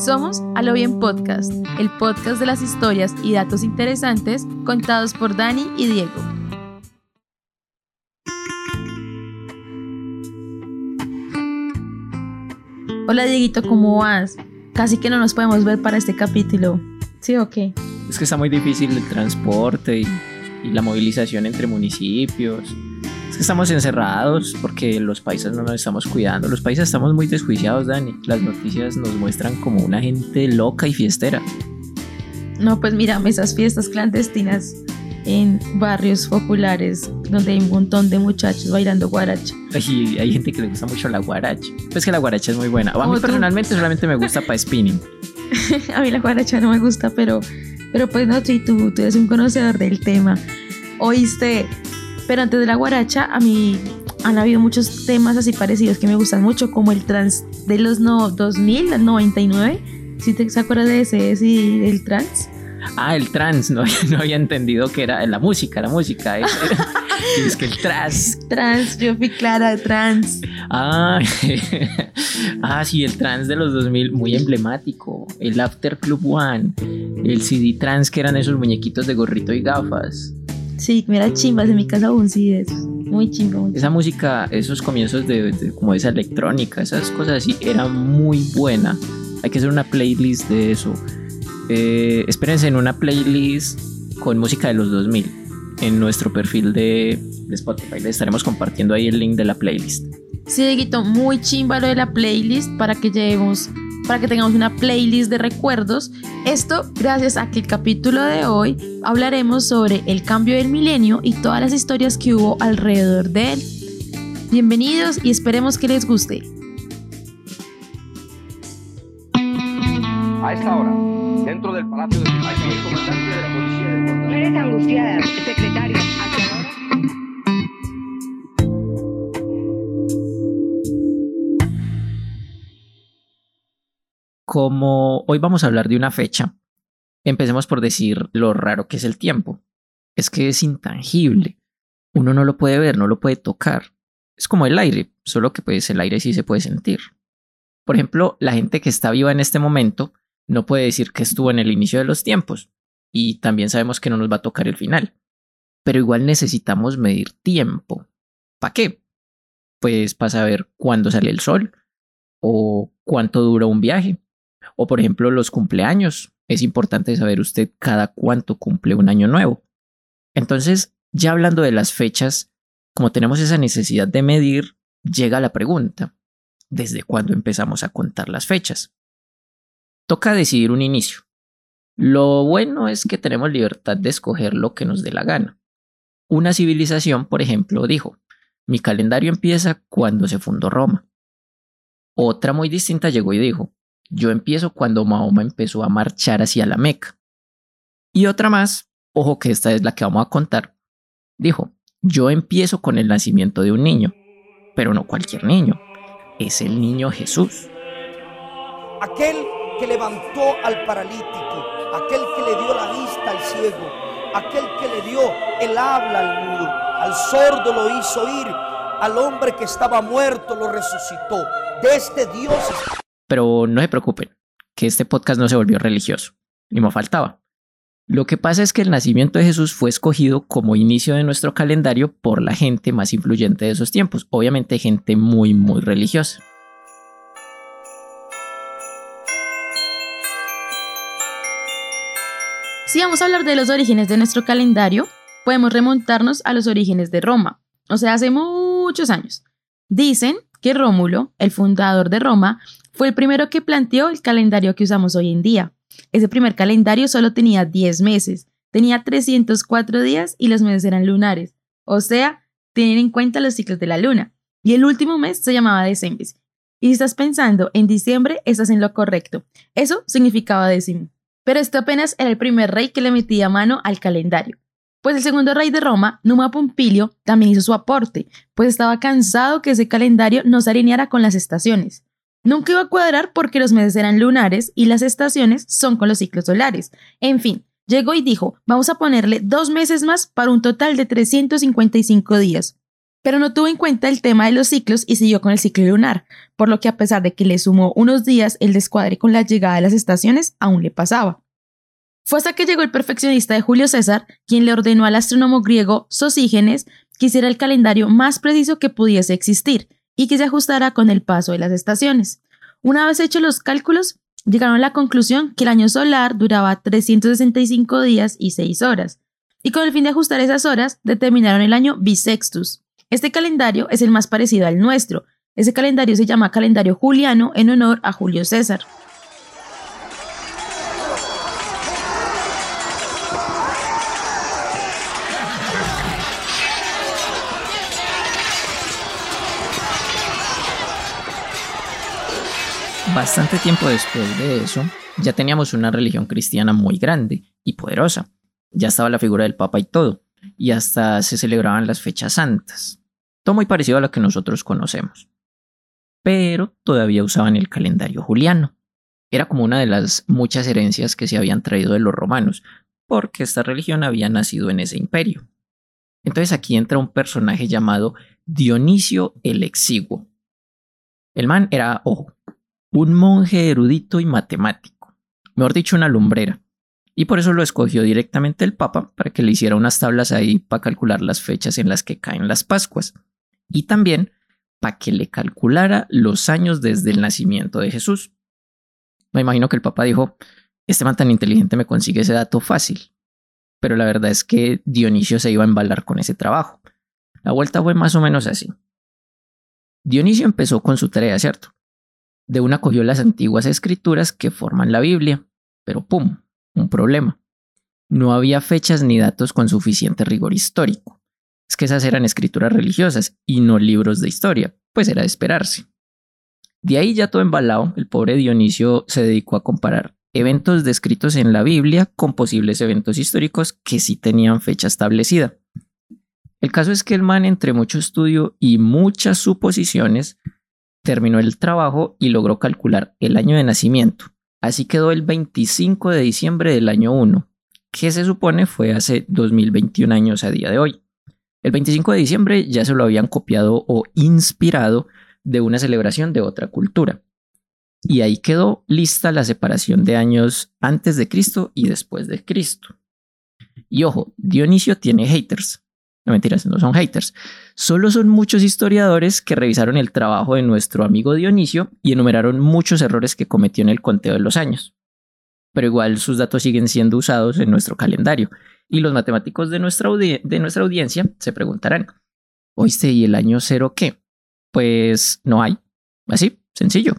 Somos A lo Bien Podcast, el podcast de las historias y datos interesantes contados por Dani y Diego. Hola Dieguito, ¿cómo vas? Casi que no nos podemos ver para este capítulo. ¿Sí o qué? Es que está muy difícil el transporte y, y la movilización entre municipios. Es que estamos encerrados porque los países no nos estamos cuidando. Los países estamos muy desjuiciados, Dani. Las noticias nos muestran como una gente loca y fiestera. No, pues mira, esas fiestas clandestinas en barrios populares donde hay un montón de muchachos bailando guaracha. Y hay gente que le gusta mucho la guaracha. Pues que la guaracha es muy buena. A mí personalmente solamente me gusta para spinning. a mí la guaracha no me gusta, pero, pero pues no, tú, tú eres un conocedor del tema. Oíste, pero antes de la guaracha, a mí han habido muchos temas así parecidos que me gustan mucho, como el trans de los no, 2000, 99. Si te acuerdas de ese, sí, del trans. Ah, el trans, no, no había entendido que era la música, la música. Es, es que el trans. Trans, yo fui clara, trans. Ah, ah, sí, el trans de los 2000, muy emblemático. El After Club One, el CD trans, que eran esos muñequitos de gorrito y gafas. Sí, mira chimbas, en mi casa aún sí esos. Muy chimba. Esa música, esos comienzos de, de, como esa electrónica, esas cosas así, era muy buena. Hay que hacer una playlist de eso. Eh, espérense en una playlist con música de los 2000 en nuestro perfil de, de Spotify. Le estaremos compartiendo ahí el link de la playlist. Sí, Dieguito, muy chimba lo de la playlist para que llevemos, para que tengamos una playlist de recuerdos. Esto gracias a que el capítulo de hoy hablaremos sobre el cambio del milenio y todas las historias que hubo alrededor de él. Bienvenidos y esperemos que les guste. A esta hora, dentro del Palacio de Justicia, el comandante Como hoy vamos a hablar de una fecha, empecemos por decir lo raro que es el tiempo. Es que es intangible. Uno no lo puede ver, no lo puede tocar. Es como el aire, solo que pues el aire sí se puede sentir. Por ejemplo, la gente que está viva en este momento no puede decir que estuvo en el inicio de los tiempos, y también sabemos que no nos va a tocar el final. Pero igual necesitamos medir tiempo. ¿Para qué? Pues para saber cuándo sale el sol, o cuánto dura un viaje, o por ejemplo los cumpleaños. Es importante saber usted cada cuánto cumple un año nuevo. Entonces, ya hablando de las fechas, como tenemos esa necesidad de medir, llega la pregunta, ¿desde cuándo empezamos a contar las fechas? Toca decidir un inicio. Lo bueno es que tenemos libertad de escoger lo que nos dé la gana. Una civilización, por ejemplo, dijo, mi calendario empieza cuando se fundó Roma. Otra muy distinta llegó y dijo, yo empiezo cuando Mahoma empezó a marchar hacia la Meca. Y otra más, ojo que esta es la que vamos a contar, dijo, yo empiezo con el nacimiento de un niño, pero no cualquier niño, es el niño Jesús. Aquel que levantó al paralítico, aquel que le dio la vista al ciego, aquel que le dio el habla al mudo, al sordo lo hizo oír, al hombre que estaba muerto lo resucitó. De este Dios. Pero no se preocupen, que este podcast no se volvió religioso, ni me faltaba. Lo que pasa es que el nacimiento de Jesús fue escogido como inicio de nuestro calendario por la gente más influyente de esos tiempos, obviamente gente muy, muy religiosa. Si vamos a hablar de los orígenes de nuestro calendario, podemos remontarnos a los orígenes de Roma, o sea, hace muchos años. Dicen que Rómulo, el fundador de Roma, fue el primero que planteó el calendario que usamos hoy en día. Ese primer calendario solo tenía 10 meses, tenía 304 días y los meses eran lunares, o sea, tienen en cuenta los ciclos de la luna. Y el último mes se llamaba diciembre. Y si estás pensando en diciembre, estás en lo correcto. Eso significaba décimo. Pero este apenas era el primer rey que le metía mano al calendario. Pues el segundo rey de Roma, Numa Pompilio, también hizo su aporte, pues estaba cansado que ese calendario no se alineara con las estaciones. Nunca iba a cuadrar porque los meses eran lunares y las estaciones son con los ciclos solares. En fin, llegó y dijo, vamos a ponerle dos meses más para un total de 355 días. Pero no tuvo en cuenta el tema de los ciclos y siguió con el ciclo lunar, por lo que a pesar de que le sumó unos días, el descuadre con la llegada de las estaciones aún le pasaba. Fue hasta que llegó el perfeccionista de Julio César, quien le ordenó al astrónomo griego Sosígenes que hiciera el calendario más preciso que pudiese existir y que se ajustara con el paso de las estaciones. Una vez hechos los cálculos, llegaron a la conclusión que el año solar duraba 365 días y 6 horas, y con el fin de ajustar esas horas, determinaron el año bisextus. Este calendario es el más parecido al nuestro. Ese calendario se llama calendario juliano en honor a Julio César. Bastante tiempo después de eso, ya teníamos una religión cristiana muy grande y poderosa. Ya estaba la figura del Papa y todo, y hasta se celebraban las fechas santas. Todo muy parecido a lo que nosotros conocemos. Pero todavía usaban el calendario juliano. Era como una de las muchas herencias que se habían traído de los romanos, porque esta religión había nacido en ese imperio. Entonces aquí entra un personaje llamado Dionisio el Exiguo. El man era, ojo, un monje erudito y matemático, mejor dicho, una lumbrera. Y por eso lo escogió directamente el Papa para que le hiciera unas tablas ahí para calcular las fechas en las que caen las Pascuas. Y también para que le calculara los años desde el nacimiento de Jesús. Me imagino que el Papa dijo, este man tan inteligente me consigue ese dato fácil. Pero la verdad es que Dionisio se iba a embalar con ese trabajo. La vuelta fue más o menos así. Dionisio empezó con su tarea, ¿cierto? De una cogió las antiguas escrituras que forman la Biblia, pero ¡pum! Un problema. No había fechas ni datos con suficiente rigor histórico. Es que esas eran escrituras religiosas y no libros de historia, pues era de esperarse. De ahí ya todo embalado, el pobre Dionisio se dedicó a comparar eventos descritos en la Biblia con posibles eventos históricos que sí tenían fecha establecida. El caso es que el man, entre mucho estudio y muchas suposiciones, terminó el trabajo y logró calcular el año de nacimiento. Así quedó el 25 de diciembre del año 1, que se supone fue hace 2021 años a día de hoy. El 25 de diciembre ya se lo habían copiado o inspirado de una celebración de otra cultura. Y ahí quedó lista la separación de años antes de Cristo y después de Cristo. Y ojo, Dionisio tiene haters. No mentiras, no son haters. Solo son muchos historiadores que revisaron el trabajo de nuestro amigo Dionisio y enumeraron muchos errores que cometió en el conteo de los años. Pero igual sus datos siguen siendo usados en nuestro calendario. Y los matemáticos de nuestra, de nuestra audiencia se preguntarán, ¿oíste y el año cero qué? Pues no hay. Así, sencillo.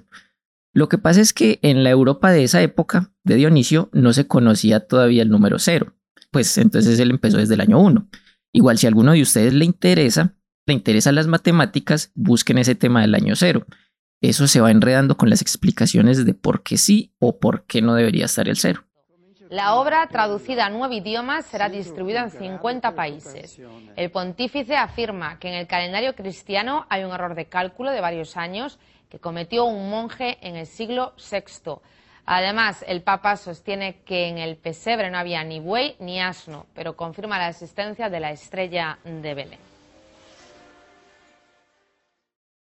Lo que pasa es que en la Europa de esa época de Dionisio no se conocía todavía el número cero. Pues entonces él empezó desde el año uno. Igual si a alguno de ustedes le interesa, le interesan las matemáticas, busquen ese tema del año cero. Eso se va enredando con las explicaciones de por qué sí o por qué no debería estar el cero. La obra, traducida a nueve idiomas, será distribuida en 50 países. El pontífice afirma que en el calendario cristiano hay un error de cálculo de varios años que cometió un monje en el siglo VI. Además, el Papa sostiene que en el pesebre no había ni buey ni asno, pero confirma la existencia de la estrella de Belén.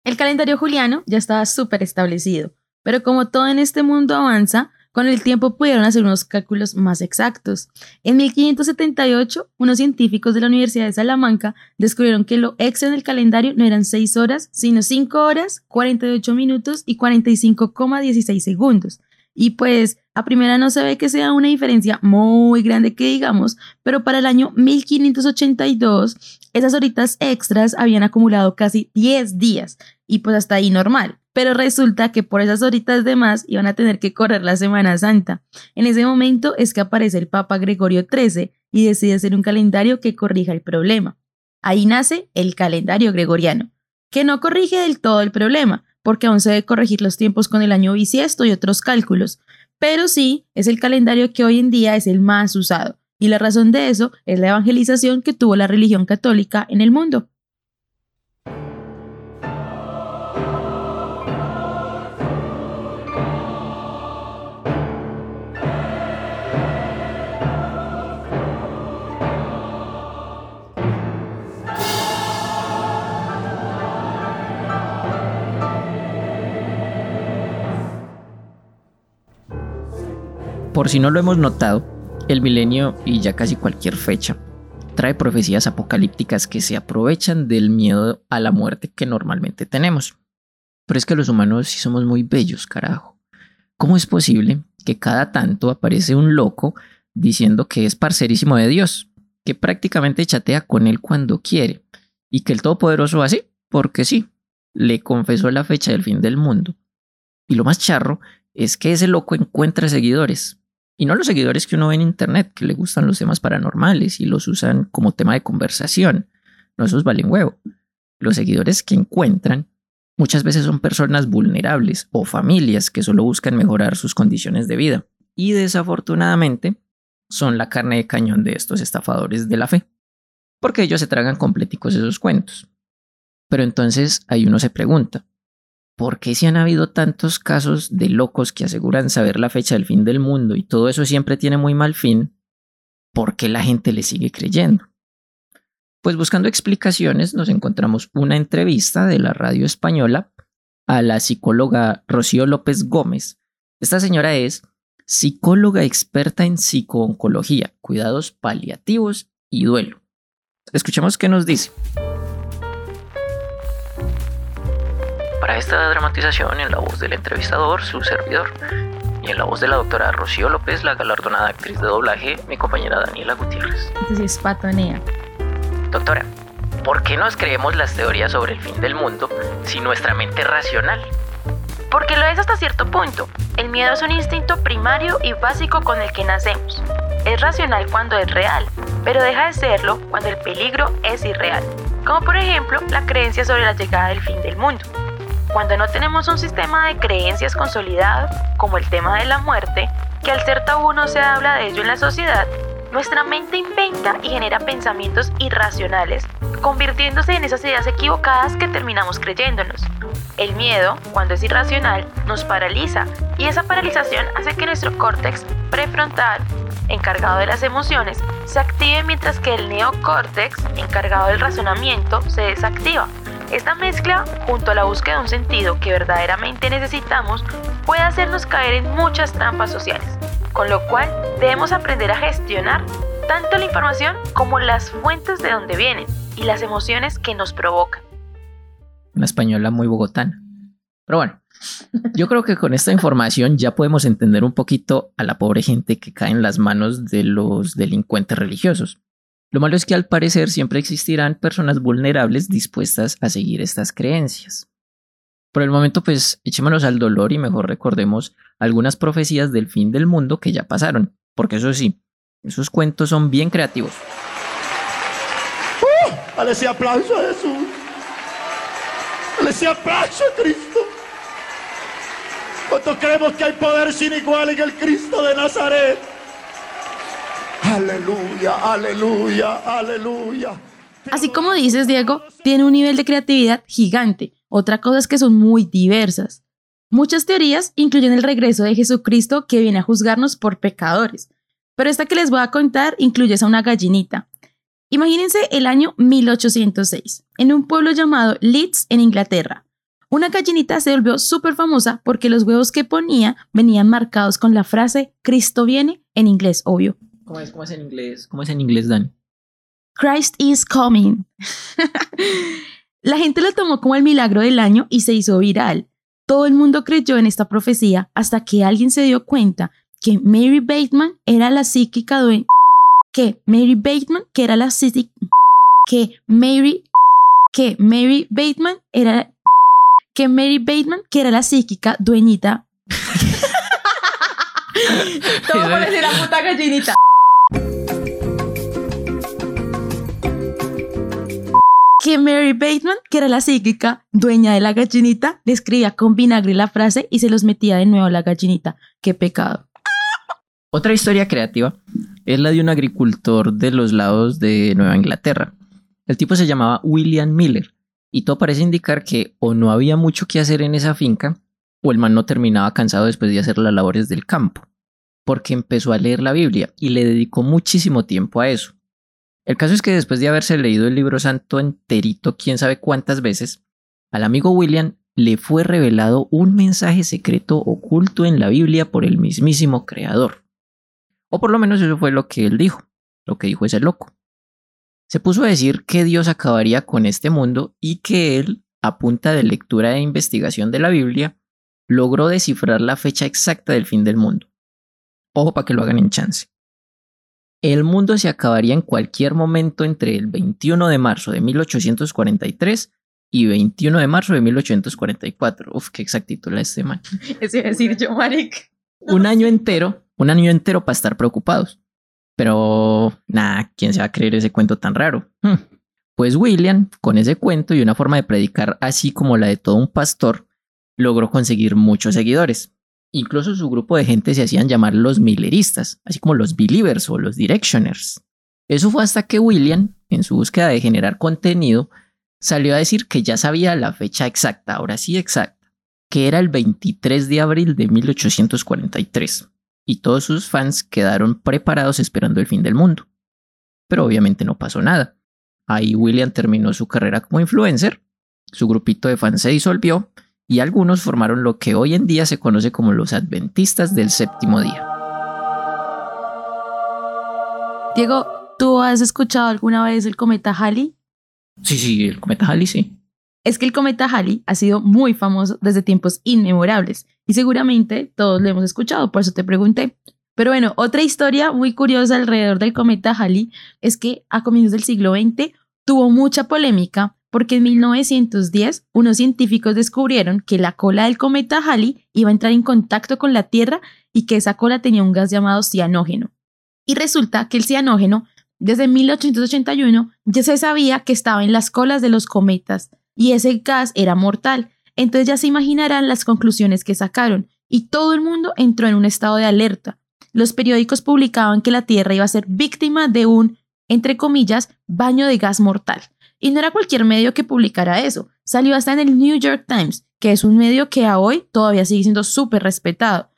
El calendario juliano ya estaba súper establecido, pero como todo en este mundo avanza, con el tiempo pudieron hacer unos cálculos más exactos. En 1578, unos científicos de la Universidad de Salamanca descubrieron que lo extra en el calendario no eran 6 horas, sino 5 horas, 48 minutos y 45,16 segundos. Y pues a primera no se ve que sea una diferencia muy grande que digamos, pero para el año 1582 esas horitas extras habían acumulado casi 10 días y pues hasta ahí normal. Pero resulta que por esas horitas de más iban a tener que correr la Semana Santa. En ese momento es que aparece el Papa Gregorio XIII y decide hacer un calendario que corrija el problema. Ahí nace el calendario gregoriano, que no corrige del todo el problema, porque aún se debe corregir los tiempos con el año bisiesto y otros cálculos, pero sí es el calendario que hoy en día es el más usado, y la razón de eso es la evangelización que tuvo la religión católica en el mundo. Por si no lo hemos notado, el milenio y ya casi cualquier fecha trae profecías apocalípticas que se aprovechan del miedo a la muerte que normalmente tenemos. Pero es que los humanos sí somos muy bellos, carajo. ¿Cómo es posible que cada tanto aparece un loco diciendo que es parcerísimo de Dios, que prácticamente chatea con él cuando quiere, y que el Todopoderoso así, porque sí, le confesó la fecha del fin del mundo? Y lo más charro es que ese loco encuentra seguidores, y no los seguidores que uno ve en internet, que le gustan los temas paranormales y los usan como tema de conversación. No, esos valen huevo. Los seguidores que encuentran muchas veces son personas vulnerables o familias que solo buscan mejorar sus condiciones de vida. Y desafortunadamente son la carne de cañón de estos estafadores de la fe. Porque ellos se tragan completicos esos cuentos. Pero entonces ahí uno se pregunta, ¿por qué si han habido tantos casos de locos que aseguran saber la fecha del fin del mundo y todo eso siempre tiene muy mal fin? ¿Por qué la gente le sigue creyendo? Pues buscando explicaciones nos encontramos una entrevista de la radio española a la psicóloga Rocío López Gómez. Esta señora es psicóloga experta en psicooncología, cuidados paliativos y duelo. Escuchemos qué nos dice. Para esta dramatización, en la voz del entrevistador, su servidor, y en la voz de la doctora Rocío López, la galardonada actriz de doblaje, mi compañera Daniela Gutiérrez. Entonces, patonea. Doctora, ¿por qué nos creemos las teorías sobre el fin del mundo si nuestra mente es racional? Porque lo es hasta cierto punto. El miedo es un instinto primario y básico con el que nacemos. Es racional cuando es real, pero deja de serlo cuando el peligro es irreal. Como por ejemplo la creencia sobre la llegada del fin del mundo. Cuando no tenemos un sistema de creencias consolidado, como el tema de la muerte, que al ser tabú no se habla de ello en la sociedad, nuestra mente inventa y genera pensamientos irracionales, convirtiéndose en esas ideas equivocadas que terminamos creyéndonos. El miedo, cuando es irracional, nos paraliza y esa paralización hace que nuestro córtex prefrontal, encargado de las emociones, se active mientras que el neocórtex, encargado del razonamiento, se desactiva. Esta mezcla, junto a la búsqueda de un sentido que verdaderamente necesitamos, puede hacernos caer en muchas trampas sociales, con lo cual debemos aprender a gestionar tanto la información como las fuentes de donde vienen y las emociones que nos provocan. Una española muy bogotana. Pero bueno, yo creo que con esta información ya podemos entender un poquito a la pobre gente que cae en las manos de los delincuentes religiosos. Lo malo es que al parecer siempre existirán personas vulnerables dispuestas a seguir estas creencias. Por el momento, pues echémonos al dolor y mejor recordemos algunas profecías del fin del mundo que ya pasaron, porque eso sí, esos cuentos son bien creativos. ¡Uh! Dale ese aplauso a Jesús. Dale ese aplauso a Cristo. ¿Cuántos creemos que hay poder sin igual en el Cristo de Nazaret? Aleluya, aleluya, aleluya. Así como dices, Diego, tiene un nivel de creatividad gigante. Otra cosa es que son muy diversas. Muchas teorías incluyen el regreso de Jesucristo que viene a juzgarnos por pecadores. Pero esta que les voy a contar incluye a una gallinita. Imagínense el año 1806, en un pueblo llamado Leeds, en Inglaterra. Una gallinita se volvió súper famosa porque los huevos que ponía venían marcados con la frase Cristo viene, en inglés, obvio. ¿Cómo es, cómo es en inglés? ¿Cómo es en inglés, Dan? Christ is coming. la gente lo tomó como el milagro del año y se hizo viral. Todo el mundo creyó en esta profecía hasta que alguien se dio cuenta que Mary Bateman era la psíquica dueña que Mary Bateman que era la psíquica que Mary que Mary Bateman era que Mary Bateman que era la psíquica dueñita todo parece la puta gallinita que Mary Bateman, que era la psíquica, dueña de la gallinita, le escribía con vinagre la frase y se los metía de nuevo a la gallinita. ¡Qué pecado! Otra historia creativa es la de un agricultor de los lados de Nueva Inglaterra. El tipo se llamaba William Miller y todo parece indicar que o no había mucho que hacer en esa finca o el man no terminaba cansado después de hacer las labores del campo, porque empezó a leer la Biblia y le dedicó muchísimo tiempo a eso. El caso es que después de haberse leído el libro santo enterito quién sabe cuántas veces, al amigo William le fue revelado un mensaje secreto oculto en la Biblia por el mismísimo Creador. O por lo menos eso fue lo que él dijo, lo que dijo ese loco. Se puso a decir que Dios acabaría con este mundo y que él, a punta de lectura e investigación de la Biblia, logró descifrar la fecha exacta del fin del mundo. Ojo para que lo hagan en chance. El mundo se acabaría en cualquier momento entre el 21 de marzo de 1843 y 21 de marzo de 1844. Uf, qué exactitud la este man. Eso iba a decir yo, Maric. Un año entero, un año entero para estar preocupados. Pero, nada, ¿quién se va a creer ese cuento tan raro? Hmm. Pues William, con ese cuento y una forma de predicar así como la de todo un pastor, logró conseguir muchos seguidores. Incluso su grupo de gente se hacían llamar los Milleristas, así como los Believers o los Directioners. Eso fue hasta que William, en su búsqueda de generar contenido, salió a decir que ya sabía la fecha exacta, ahora sí exacta, que era el 23 de abril de 1843, y todos sus fans quedaron preparados esperando el fin del mundo. Pero obviamente no pasó nada. Ahí William terminó su carrera como influencer, su grupito de fans se disolvió y algunos formaron lo que hoy en día se conoce como los adventistas del séptimo día. Diego, ¿tú has escuchado alguna vez el cometa Halley? Sí, sí, el cometa Halley, sí. Es que el cometa Halley ha sido muy famoso desde tiempos inmemorables y seguramente todos lo hemos escuchado, por eso te pregunté. Pero bueno, otra historia muy curiosa alrededor del cometa Halley es que a comienzos del siglo XX tuvo mucha polémica porque en 1910 unos científicos descubrieron que la cola del cometa Halley iba a entrar en contacto con la Tierra y que esa cola tenía un gas llamado cianógeno. Y resulta que el cianógeno desde 1881 ya se sabía que estaba en las colas de los cometas y ese gas era mortal. Entonces ya se imaginarán las conclusiones que sacaron y todo el mundo entró en un estado de alerta. Los periódicos publicaban que la Tierra iba a ser víctima de un, entre comillas, baño de gas mortal. Y no era cualquier medio que publicara eso. Salió hasta en el New York Times, que es un medio que a hoy todavía sigue siendo súper respetado.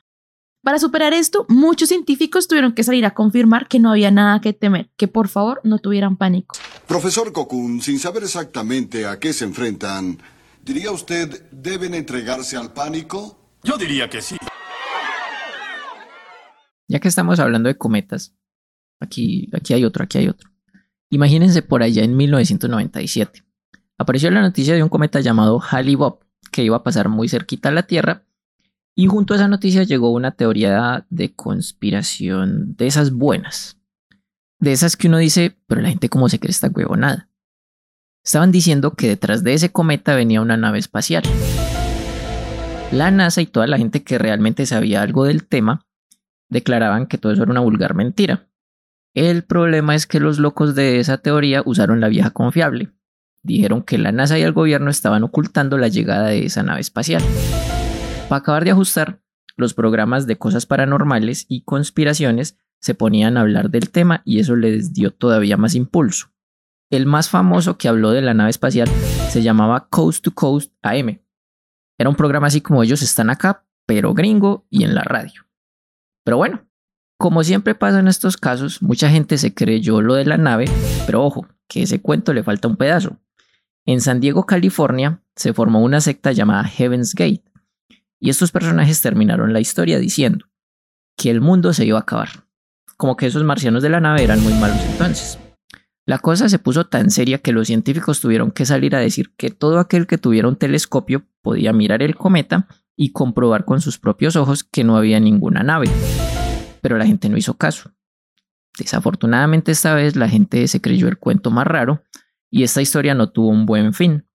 Para superar esto, muchos científicos tuvieron que salir a confirmar que no había nada que temer, que por favor no tuvieran pánico. Profesor Kokun, sin saber exactamente a qué se enfrentan, ¿diría usted deben entregarse al pánico? Yo diría que sí. Ya que estamos hablando de cometas, aquí, aquí hay otro, aquí hay otro. Imagínense por allá en 1997. Apareció la noticia de un cometa llamado Halley-Bob, que iba a pasar muy cerquita a la Tierra y junto a esa noticia llegó una teoría de conspiración de esas buenas. De esas que uno dice, pero la gente cómo se cree esta nada. Estaban diciendo que detrás de ese cometa venía una nave espacial. La NASA y toda la gente que realmente sabía algo del tema declaraban que todo eso era una vulgar mentira. El problema es que los locos de esa teoría usaron la vieja confiable. Dijeron que la NASA y el gobierno estaban ocultando la llegada de esa nave espacial. Para acabar de ajustar, los programas de cosas paranormales y conspiraciones se ponían a hablar del tema y eso les dio todavía más impulso. El más famoso que habló de la nave espacial se llamaba Coast to Coast AM. Era un programa así como ellos están acá, pero gringo y en la radio. Pero bueno, como siempre pasa en estos casos, mucha gente se creyó lo de la nave, pero ojo, que ese cuento le falta un pedazo. En San Diego, California, se formó una secta llamada Heaven's Gate, y estos personajes terminaron la historia diciendo que el mundo se iba a acabar. Como que esos marcianos de la nave eran muy malos entonces. La cosa se puso tan seria que los científicos tuvieron que salir a decir que todo aquel que tuviera un telescopio podía mirar el cometa y comprobar con sus propios ojos que no había ninguna nave. Pero la gente no hizo caso. Desafortunadamente esta vez la gente se creyó el cuento más raro y esta historia no tuvo un buen fin.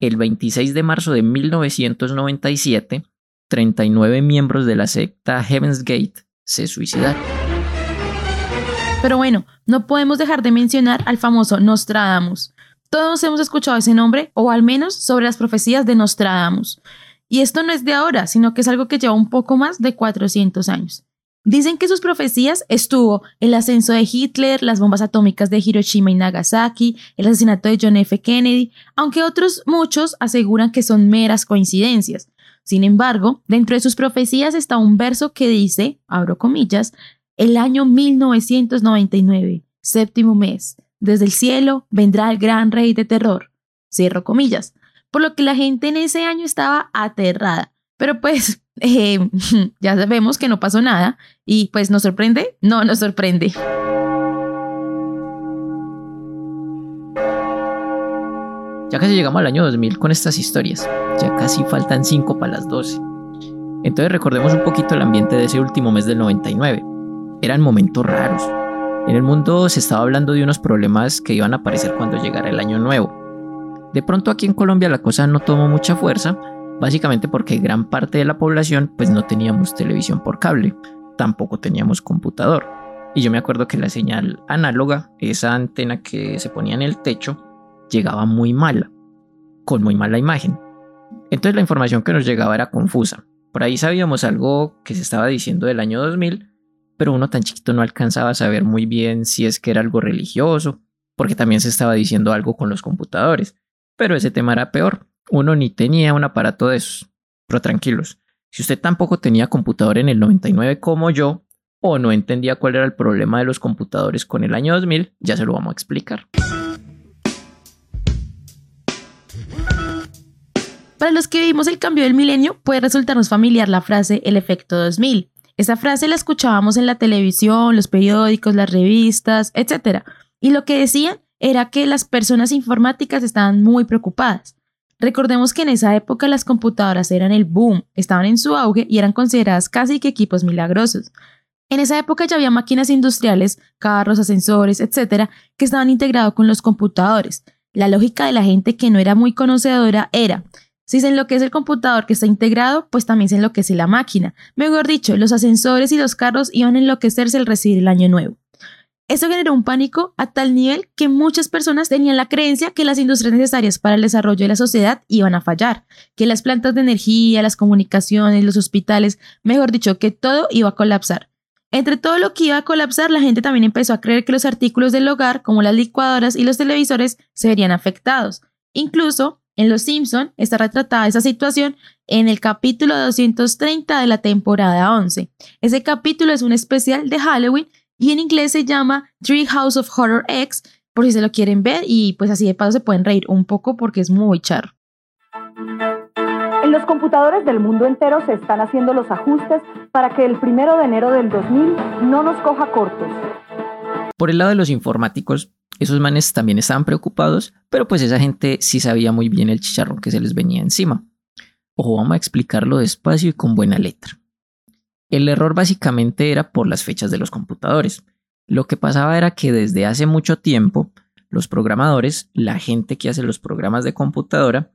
El 26 de marzo de 1997, 39 miembros de la secta Heaven's Gate se suicidaron. Pero bueno, no podemos dejar de mencionar al famoso Nostradamus. Todos hemos escuchado ese nombre, o al menos sobre las profecías de Nostradamus. Y esto no es de ahora, sino que es algo que lleva un poco más de 400 años. Dicen que sus profecías estuvo el ascenso de Hitler, las bombas atómicas de Hiroshima y Nagasaki, el asesinato de John F. Kennedy, aunque otros muchos aseguran que son meras coincidencias. Sin embargo, dentro de sus profecías está un verso que dice, abro comillas, el año 1999, séptimo mes, desde el cielo vendrá el gran rey de terror, cierro comillas, por lo que la gente en ese año estaba aterrada. Pero pues eh, ya sabemos que no pasó nada y pues nos sorprende, no nos sorprende. Ya casi llegamos al año 2000 con estas historias. Ya casi faltan 5 para las 12. Entonces recordemos un poquito el ambiente de ese último mes del 99. Eran momentos raros. En el mundo se estaba hablando de unos problemas que iban a aparecer cuando llegara el año nuevo. De pronto aquí en Colombia la cosa no tomó mucha fuerza, básicamente porque gran parte de la población pues no teníamos televisión por cable, tampoco teníamos computador. Y yo me acuerdo que la señal análoga, esa antena que se ponía en el techo, llegaba muy mala, con muy mala imagen. Entonces la información que nos llegaba era confusa. Por ahí sabíamos algo que se estaba diciendo del año 2000, pero uno tan chiquito no alcanzaba a saber muy bien si es que era algo religioso, porque también se estaba diciendo algo con los computadores. Pero ese tema era peor. Uno ni tenía un aparato de esos. Pero tranquilos, si usted tampoco tenía computador en el 99 como yo, o no entendía cuál era el problema de los computadores con el año 2000, ya se lo vamos a explicar. Para los que vivimos el cambio del milenio, puede resultarnos familiar la frase el efecto 2000. Esa frase la escuchábamos en la televisión, los periódicos, las revistas, etc. Y lo que decían era que las personas informáticas estaban muy preocupadas. Recordemos que en esa época las computadoras eran el boom, estaban en su auge y eran consideradas casi que equipos milagrosos. En esa época ya había máquinas industriales, carros, ascensores, etc., que estaban integrados con los computadores. La lógica de la gente que no era muy conocedora era, si se enloquece el computador que está integrado, pues también se enloquece la máquina. Mejor dicho, los ascensores y los carros iban a enloquecerse al recibir el año nuevo. Eso generó un pánico a tal nivel que muchas personas tenían la creencia que las industrias necesarias para el desarrollo de la sociedad iban a fallar, que las plantas de energía, las comunicaciones, los hospitales, mejor dicho, que todo iba a colapsar. Entre todo lo que iba a colapsar, la gente también empezó a creer que los artículos del hogar, como las licuadoras y los televisores, se verían afectados. Incluso en Los Simpson está retratada esa situación en el capítulo 230 de la temporada 11. Ese capítulo es un especial de Halloween y en inglés se llama Tree House of Horror X, por si se lo quieren ver y pues así de paso se pueden reír un poco porque es muy charro. En los computadores del mundo entero se están haciendo los ajustes para que el primero de enero del 2000 no nos coja cortos. Por el lado de los informáticos, esos manes también estaban preocupados, pero pues esa gente sí sabía muy bien el chicharrón que se les venía encima. Ojo, vamos a explicarlo despacio y con buena letra. El error básicamente era por las fechas de los computadores. Lo que pasaba era que desde hace mucho tiempo los programadores, la gente que hace los programas de computadora,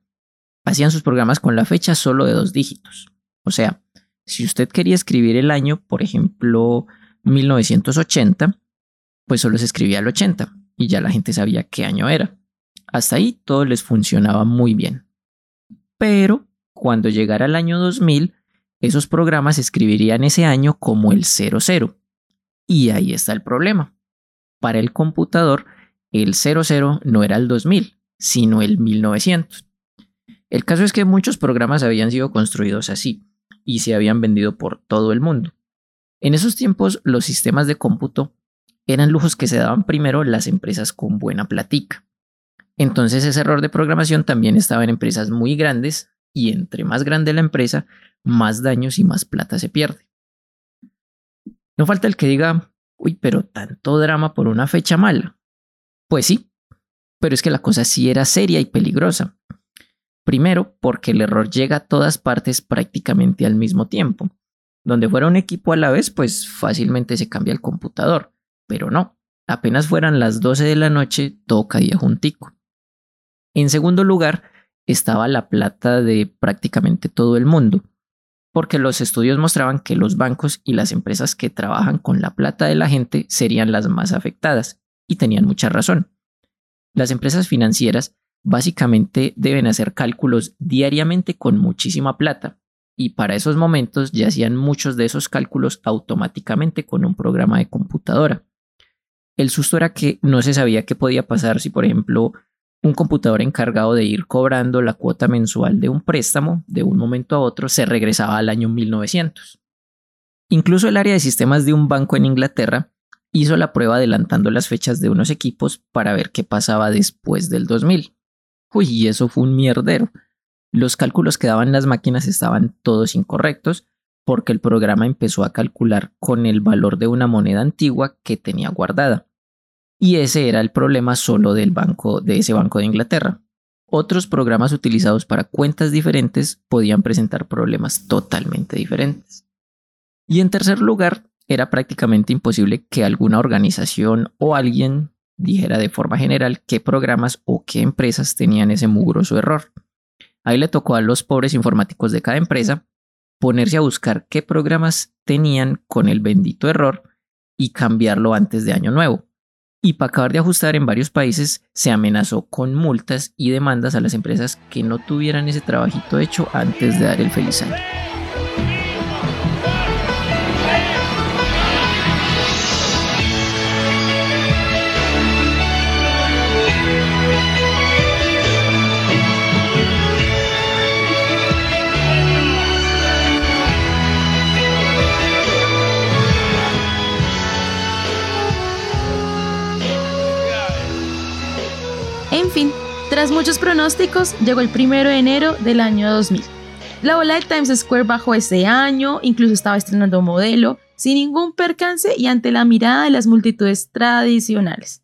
hacían sus programas con la fecha solo de dos dígitos. O sea, si usted quería escribir el año, por ejemplo, 1980, pues solo se escribía el 80 y ya la gente sabía qué año era. Hasta ahí todo les funcionaba muy bien. Pero cuando llegara el año 2000, esos programas escribirían ese año como el 00. Y ahí está el problema. Para el computador, el 00 no era el 2000, sino el 1900. El caso es que muchos programas habían sido construidos así y se habían vendido por todo el mundo. En esos tiempos los sistemas de cómputo eran lujos que se daban primero las empresas con buena platica. Entonces ese error de programación también estaba en empresas muy grandes y entre más grande la empresa, más daños y más plata se pierde. No falta el que diga, uy, pero tanto drama por una fecha mala. Pues sí, pero es que la cosa sí era seria y peligrosa. Primero, porque el error llega a todas partes prácticamente al mismo tiempo. Donde fuera un equipo a la vez, pues fácilmente se cambia el computador pero no, apenas fueran las 12 de la noche, todo caía juntico. En segundo lugar, estaba la plata de prácticamente todo el mundo, porque los estudios mostraban que los bancos y las empresas que trabajan con la plata de la gente serían las más afectadas, y tenían mucha razón. Las empresas financieras básicamente deben hacer cálculos diariamente con muchísima plata, y para esos momentos ya hacían muchos de esos cálculos automáticamente con un programa de computadora. El susto era que no se sabía qué podía pasar si, por ejemplo, un computador encargado de ir cobrando la cuota mensual de un préstamo de un momento a otro se regresaba al año 1900. Incluso el área de sistemas de un banco en Inglaterra hizo la prueba adelantando las fechas de unos equipos para ver qué pasaba después del 2000. Uy, y eso fue un mierdero. los cálculos que daban las máquinas estaban todos incorrectos porque el programa empezó a calcular con el valor de una moneda antigua que tenía guardada. Y ese era el problema solo del banco de ese banco de Inglaterra. Otros programas utilizados para cuentas diferentes podían presentar problemas totalmente diferentes. Y en tercer lugar, era prácticamente imposible que alguna organización o alguien dijera de forma general qué programas o qué empresas tenían ese mugroso error. Ahí le tocó a los pobres informáticos de cada empresa ponerse a buscar qué programas tenían con el bendito error y cambiarlo antes de año nuevo. Y para acabar de ajustar en varios países se amenazó con multas y demandas a las empresas que no tuvieran ese trabajito hecho antes de dar el feliz año. En fin, tras muchos pronósticos, llegó el primero de enero del año 2000. La bola de Times Square bajó ese año, incluso estaba estrenando modelo, sin ningún percance y ante la mirada de las multitudes tradicionales.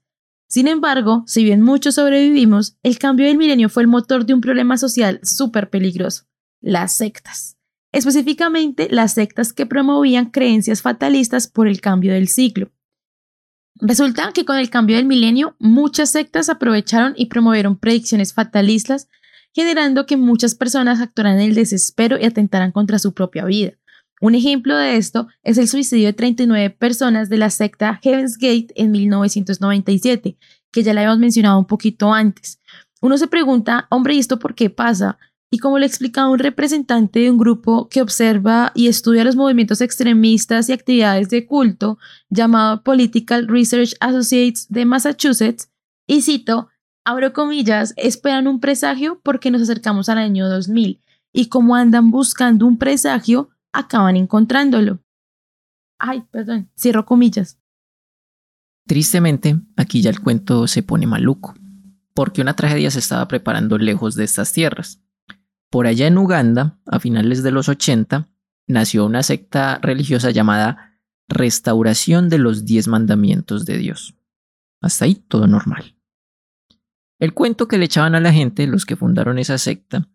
Sin embargo, si bien muchos sobrevivimos, el cambio del milenio fue el motor de un problema social súper peligroso, las sectas. Específicamente, las sectas que promovían creencias fatalistas por el cambio del ciclo. Resulta que con el cambio del milenio, muchas sectas aprovecharon y promovieron predicciones fatalistas, generando que muchas personas actuaran en el desespero y atentaran contra su propia vida. Un ejemplo de esto es el suicidio de 39 personas de la secta Heaven's Gate en 1997, que ya la habíamos mencionado un poquito antes. Uno se pregunta, hombre, ¿y esto por qué pasa? Y como lo explicaba un representante de un grupo que observa y estudia los movimientos extremistas y actividades de culto, llamado Political Research Associates de Massachusetts, y cito, abro comillas, esperan un presagio porque nos acercamos al año 2000, y como andan buscando un presagio, acaban encontrándolo. Ay, perdón, cierro comillas. Tristemente, aquí ya el cuento se pone maluco, porque una tragedia se estaba preparando lejos de estas tierras. Por allá en Uganda, a finales de los 80, nació una secta religiosa llamada Restauración de los Diez Mandamientos de Dios. Hasta ahí todo normal. El cuento que le echaban a la gente, los que fundaron esa secta,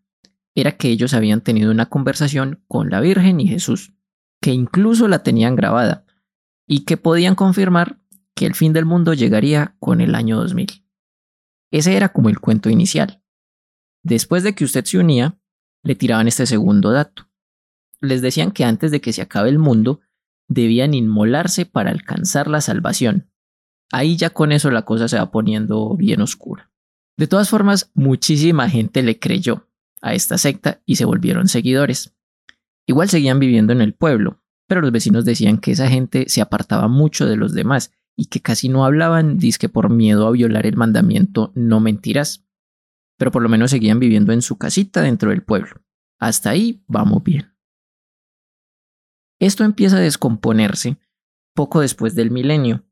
era que ellos habían tenido una conversación con la Virgen y Jesús, que incluso la tenían grabada, y que podían confirmar que el fin del mundo llegaría con el año 2000. Ese era como el cuento inicial. Después de que usted se unía, le tiraban este segundo dato. Les decían que antes de que se acabe el mundo, debían inmolarse para alcanzar la salvación. Ahí ya con eso la cosa se va poniendo bien oscura. De todas formas, muchísima gente le creyó a esta secta y se volvieron seguidores. Igual seguían viviendo en el pueblo, pero los vecinos decían que esa gente se apartaba mucho de los demás y que casi no hablaban, disque por miedo a violar el mandamiento no mentirás pero por lo menos seguían viviendo en su casita dentro del pueblo. Hasta ahí vamos bien. Esto empieza a descomponerse poco después del milenio.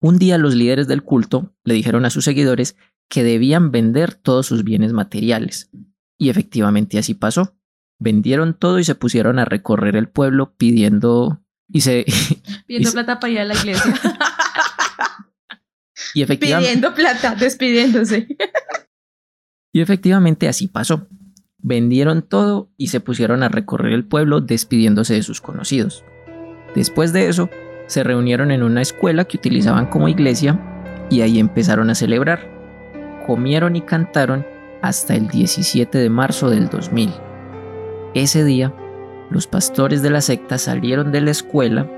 Un día los líderes del culto le dijeron a sus seguidores que debían vender todos sus bienes materiales. Y efectivamente así pasó. Vendieron todo y se pusieron a recorrer el pueblo pidiendo y se pidiendo plata para ir a la iglesia. y efectivamente pidiendo plata, despidiéndose. Y efectivamente así pasó. Vendieron todo y se pusieron a recorrer el pueblo despidiéndose de sus conocidos. Después de eso, se reunieron en una escuela que utilizaban como iglesia y ahí empezaron a celebrar. Comieron y cantaron hasta el 17 de marzo del 2000. Ese día, los pastores de la secta salieron de la escuela,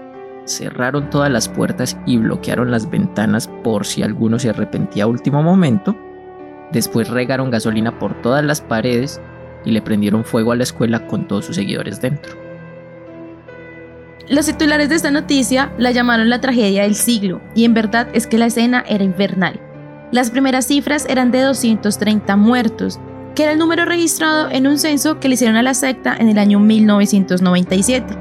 cerraron todas las puertas y bloquearon las ventanas por si alguno se arrepentía a último momento Después regaron gasolina por todas las paredes y le prendieron fuego a la escuela con todos sus seguidores dentro. Los titulares de esta noticia la llamaron la tragedia del siglo, y en verdad es que la escena era infernal. Las primeras cifras eran de 230 muertos, que era el número registrado en un censo que le hicieron a la secta en el año 1997.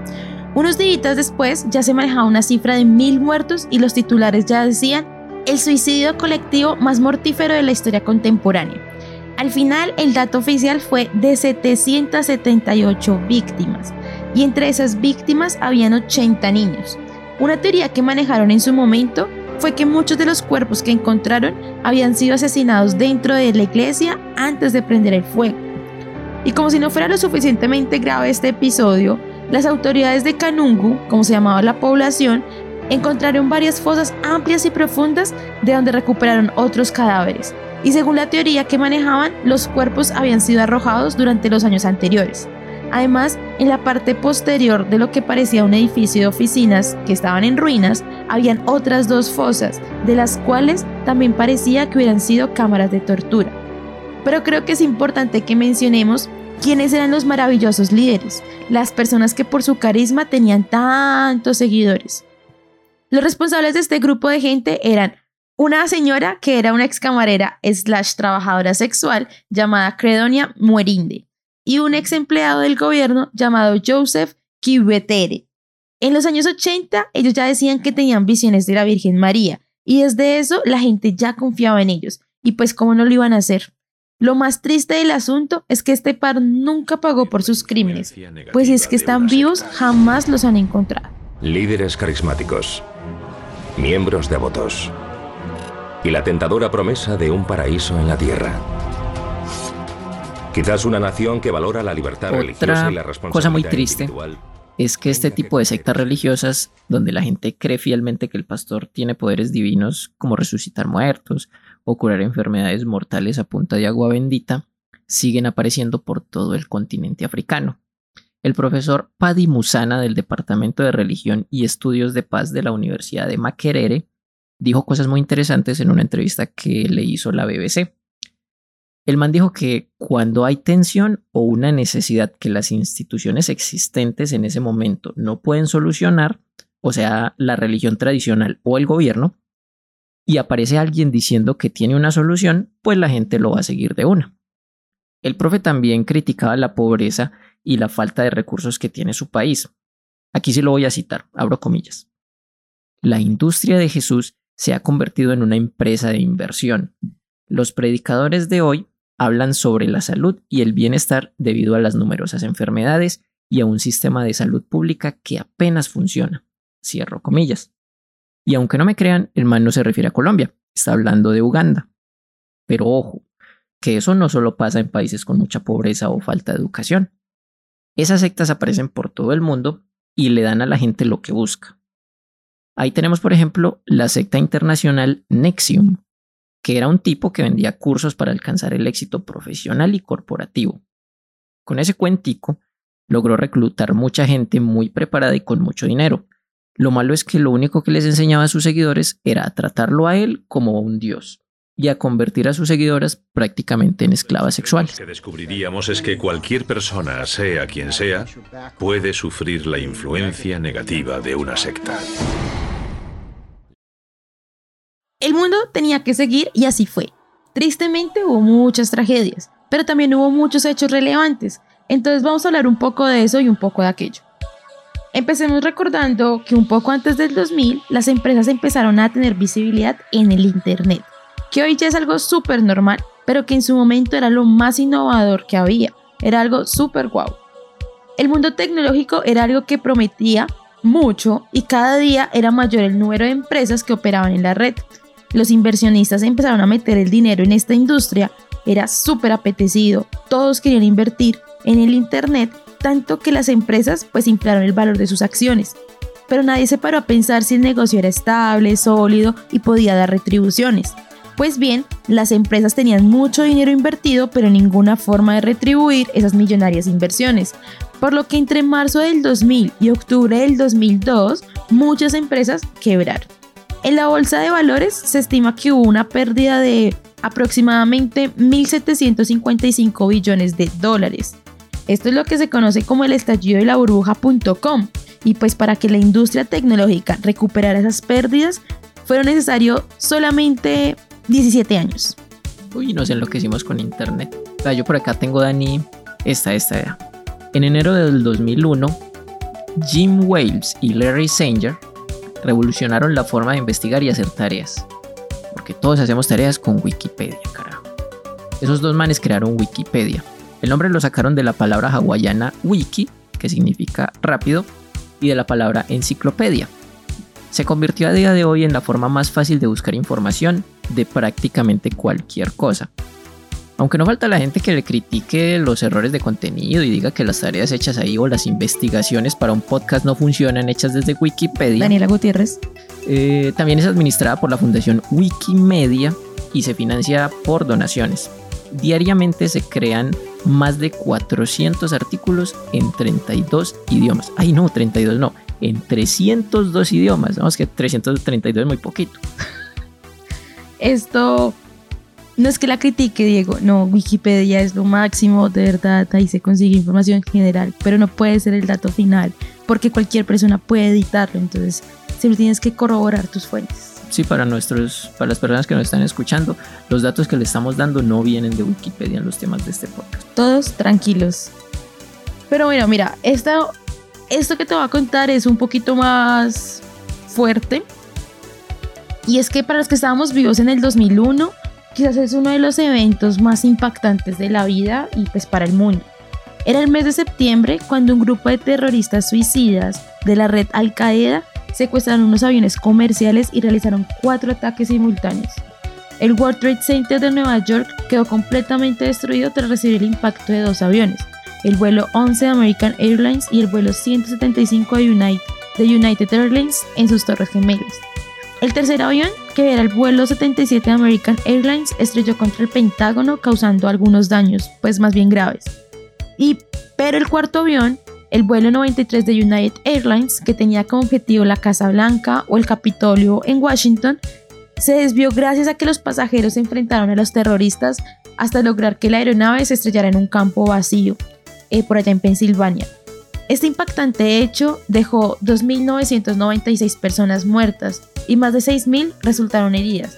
Unos días después ya se manejaba una cifra de mil muertos y los titulares ya decían el suicidio colectivo más mortífero de la historia contemporánea. Al final, el dato oficial fue de 778 víctimas, y entre esas víctimas habían 80 niños. Una teoría que manejaron en su momento fue que muchos de los cuerpos que encontraron habían sido asesinados dentro de la iglesia antes de prender el fuego. Y como si no fuera lo suficientemente grave este episodio, las autoridades de Kanungu, como se llamaba la población, encontraron varias fosas amplias y profundas de donde recuperaron otros cadáveres. Y según la teoría que manejaban, los cuerpos habían sido arrojados durante los años anteriores. Además, en la parte posterior de lo que parecía un edificio de oficinas que estaban en ruinas, habían otras dos fosas, de las cuales también parecía que hubieran sido cámaras de tortura. Pero creo que es importante que mencionemos quiénes eran los maravillosos líderes, las personas que por su carisma tenían tantos seguidores. Los responsables de este grupo de gente eran una señora que era una ex camarera slash trabajadora sexual llamada Credonia Muerinde y un ex empleado del gobierno llamado Joseph Kibetere. En los años 80 ellos ya decían que tenían visiones de la Virgen María y desde eso la gente ya confiaba en ellos y pues cómo no lo iban a hacer. Lo más triste del asunto es que este par nunca pagó por sus crímenes, pues es que están vivos jamás los han encontrado. Líderes carismáticos, miembros devotos y la tentadora promesa de un paraíso en la tierra. Quizás una nación que valora la libertad religiosa y la responsabilidad cosa muy triste es que este tipo de sectas religiosas, donde la gente cree fielmente que el pastor tiene poderes divinos como resucitar muertos o curar enfermedades mortales a punta de agua bendita, siguen apareciendo por todo el continente africano. El profesor Paddy Musana del Departamento de Religión y Estudios de Paz de la Universidad de Makerere dijo cosas muy interesantes en una entrevista que le hizo la BBC. El man dijo que cuando hay tensión o una necesidad que las instituciones existentes en ese momento no pueden solucionar, o sea, la religión tradicional o el gobierno, y aparece alguien diciendo que tiene una solución, pues la gente lo va a seguir de una. El profe también criticaba la pobreza y la falta de recursos que tiene su país. Aquí sí lo voy a citar, abro comillas. La industria de Jesús se ha convertido en una empresa de inversión. Los predicadores de hoy hablan sobre la salud y el bienestar debido a las numerosas enfermedades y a un sistema de salud pública que apenas funciona. Cierro comillas. Y aunque no me crean, el man no se refiere a Colombia, está hablando de Uganda. Pero ojo, que eso no solo pasa en países con mucha pobreza o falta de educación. Esas sectas aparecen por todo el mundo y le dan a la gente lo que busca. Ahí tenemos, por ejemplo, la secta internacional Nexium, que era un tipo que vendía cursos para alcanzar el éxito profesional y corporativo. Con ese cuentico, logró reclutar mucha gente muy preparada y con mucho dinero. Lo malo es que lo único que les enseñaba a sus seguidores era tratarlo a él como un dios y a convertir a sus seguidoras prácticamente en esclavas sexuales. Lo que descubriríamos es que cualquier persona, sea quien sea, puede sufrir la influencia negativa de una secta. El mundo tenía que seguir y así fue. Tristemente hubo muchas tragedias, pero también hubo muchos hechos relevantes. Entonces vamos a hablar un poco de eso y un poco de aquello. Empecemos recordando que un poco antes del 2000 las empresas empezaron a tener visibilidad en el Internet, que hoy ya es algo súper normal, pero que en su momento era lo más innovador que había, era algo súper guau. El mundo tecnológico era algo que prometía mucho y cada día era mayor el número de empresas que operaban en la red, los inversionistas empezaron a meter el dinero en esta industria, era súper apetecido, todos querían invertir en el Internet, tanto que las empresas pues inflaron el valor de sus acciones. Pero nadie se paró a pensar si el negocio era estable, sólido y podía dar retribuciones. Pues bien, las empresas tenían mucho dinero invertido, pero ninguna forma de retribuir esas millonarias inversiones. Por lo que entre marzo del 2000 y octubre del 2002, muchas empresas quebraron. En la bolsa de valores se estima que hubo una pérdida de aproximadamente 1.755 billones de dólares. Esto es lo que se conoce como el estallido de la burbuja.com. Y pues para que la industria tecnológica recuperara esas pérdidas, fueron necesarios solamente 17 años. Uy, nos enloquecimos con internet. O sea, yo por acá tengo Dani esta, esta idea. En enero del 2001, Jim Wales y Larry Sanger revolucionaron la forma de investigar y hacer tareas. Porque todos hacemos tareas con Wikipedia, carajo. Esos dos manes crearon Wikipedia. El nombre lo sacaron de la palabra hawaiana wiki, que significa rápido, y de la palabra enciclopedia. Se convirtió a día de hoy en la forma más fácil de buscar información de prácticamente cualquier cosa. Aunque no falta la gente que le critique los errores de contenido y diga que las tareas hechas ahí o las investigaciones para un podcast no funcionan hechas desde Wikipedia. Daniela Gutiérrez. Eh, también es administrada por la Fundación Wikimedia y se financia por donaciones. Diariamente se crean más de 400 artículos en 32 idiomas. Ay, no, 32 no, en 302 idiomas. Vamos que 332 es muy poquito. Esto no es que la critique, Diego. No, Wikipedia es lo máximo, de verdad. Ahí se consigue información general, pero no puede ser el dato final, porque cualquier persona puede editarlo. Entonces, siempre tienes que corroborar tus fuentes sí, para nuestros, para las personas que nos están escuchando, los datos que le estamos dando no vienen de Wikipedia en los temas de este podcast. Todos tranquilos. Pero bueno, mira, esto, esto que te voy a contar es un poquito más fuerte. Y es que para los que estábamos vivos en el 2001, quizás es uno de los eventos más impactantes de la vida y pues para el mundo. Era el mes de septiembre cuando un grupo de terroristas suicidas de la red Al Qaeda secuestraron unos aviones comerciales y realizaron cuatro ataques simultáneos. El World Trade Center de Nueva York quedó completamente destruido tras recibir el impacto de dos aviones, el vuelo 11 de American Airlines y el vuelo 175 de United, Airlines en sus torres gemelas. El tercer avión, que era el vuelo 77 de American Airlines, estrelló contra el Pentágono causando algunos daños, pues más bien graves. Y, pero el cuarto avión, el vuelo 93 de United Airlines, que tenía como objetivo la Casa Blanca o el Capitolio en Washington, se desvió gracias a que los pasajeros se enfrentaron a los terroristas hasta lograr que la aeronave se estrellara en un campo vacío, eh, por allá en Pensilvania. Este impactante hecho dejó 2.996 personas muertas y más de 6.000 resultaron heridas.